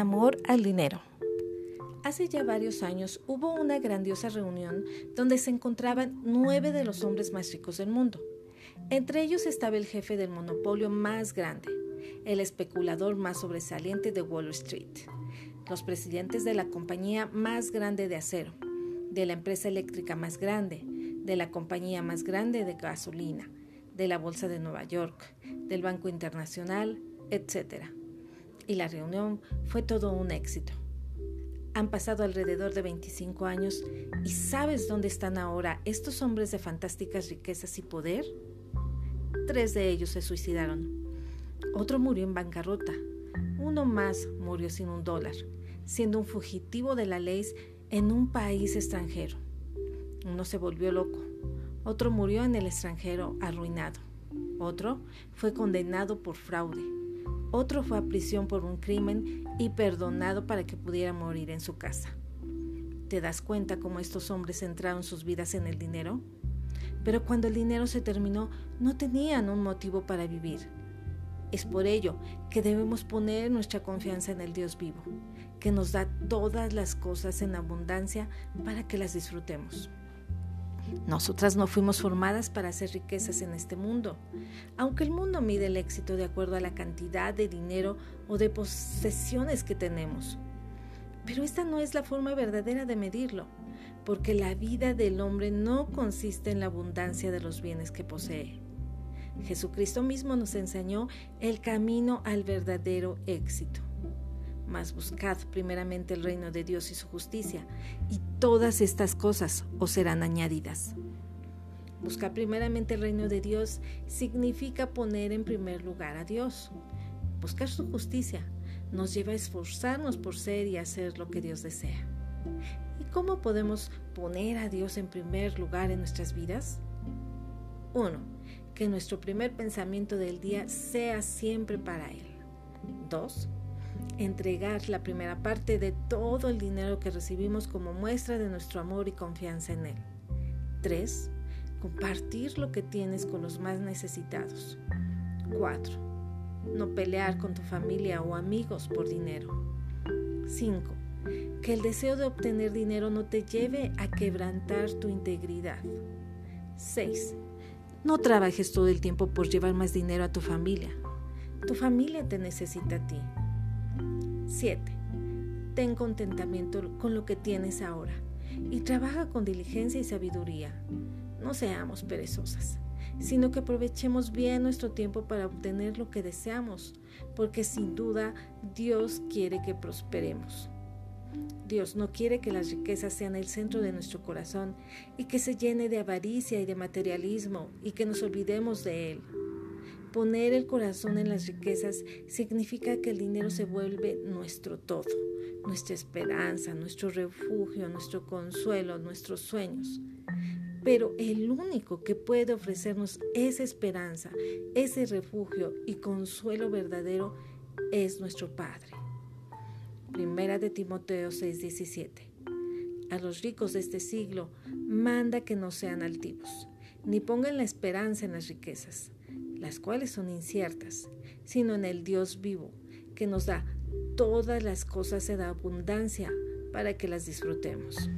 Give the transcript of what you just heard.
Amor al dinero. Hace ya varios años hubo una grandiosa reunión donde se encontraban nueve de los hombres más ricos del mundo. Entre ellos estaba el jefe del monopolio más grande, el especulador más sobresaliente de Wall Street, los presidentes de la compañía más grande de acero, de la empresa eléctrica más grande, de la compañía más grande de gasolina, de la Bolsa de Nueva York, del Banco Internacional, etc. Y la reunión fue todo un éxito. Han pasado alrededor de 25 años y ¿sabes dónde están ahora estos hombres de fantásticas riquezas y poder? Tres de ellos se suicidaron. Otro murió en bancarrota. Uno más murió sin un dólar, siendo un fugitivo de la ley en un país extranjero. Uno se volvió loco. Otro murió en el extranjero arruinado. Otro fue condenado por fraude. Otro fue a prisión por un crimen y perdonado para que pudiera morir en su casa. ¿Te das cuenta cómo estos hombres centraron sus vidas en el dinero? Pero cuando el dinero se terminó, no tenían un motivo para vivir. Es por ello que debemos poner nuestra confianza en el Dios vivo, que nos da todas las cosas en abundancia para que las disfrutemos. Nosotras no fuimos formadas para hacer riquezas en este mundo, aunque el mundo mide el éxito de acuerdo a la cantidad de dinero o de posesiones que tenemos. Pero esta no es la forma verdadera de medirlo, porque la vida del hombre no consiste en la abundancia de los bienes que posee. Jesucristo mismo nos enseñó el camino al verdadero éxito mas buscad primeramente el reino de Dios y su justicia, y todas estas cosas os serán añadidas. Buscar primeramente el reino de Dios significa poner en primer lugar a Dios. Buscar su justicia nos lleva a esforzarnos por ser y hacer lo que Dios desea. ¿Y cómo podemos poner a Dios en primer lugar en nuestras vidas? 1. Que nuestro primer pensamiento del día sea siempre para Él. 2 entregar la primera parte de todo el dinero que recibimos como muestra de nuestro amor y confianza en Él. 3. Compartir lo que tienes con los más necesitados. 4. No pelear con tu familia o amigos por dinero. 5. Que el deseo de obtener dinero no te lleve a quebrantar tu integridad. 6. No trabajes todo el tiempo por llevar más dinero a tu familia. Tu familia te necesita a ti. 7. Ten contentamiento con lo que tienes ahora y trabaja con diligencia y sabiduría. No seamos perezosas, sino que aprovechemos bien nuestro tiempo para obtener lo que deseamos, porque sin duda Dios quiere que prosperemos. Dios no quiere que las riquezas sean el centro de nuestro corazón y que se llene de avaricia y de materialismo y que nos olvidemos de Él. Poner el corazón en las riquezas significa que el dinero se vuelve nuestro todo, nuestra esperanza, nuestro refugio, nuestro consuelo, nuestros sueños. Pero el único que puede ofrecernos esa esperanza, ese refugio y consuelo verdadero es nuestro Padre. Primera de Timoteo 6:17. A los ricos de este siglo manda que no sean altivos, ni pongan la esperanza en las riquezas las cuales son inciertas, sino en el Dios vivo, que nos da todas las cosas en abundancia para que las disfrutemos.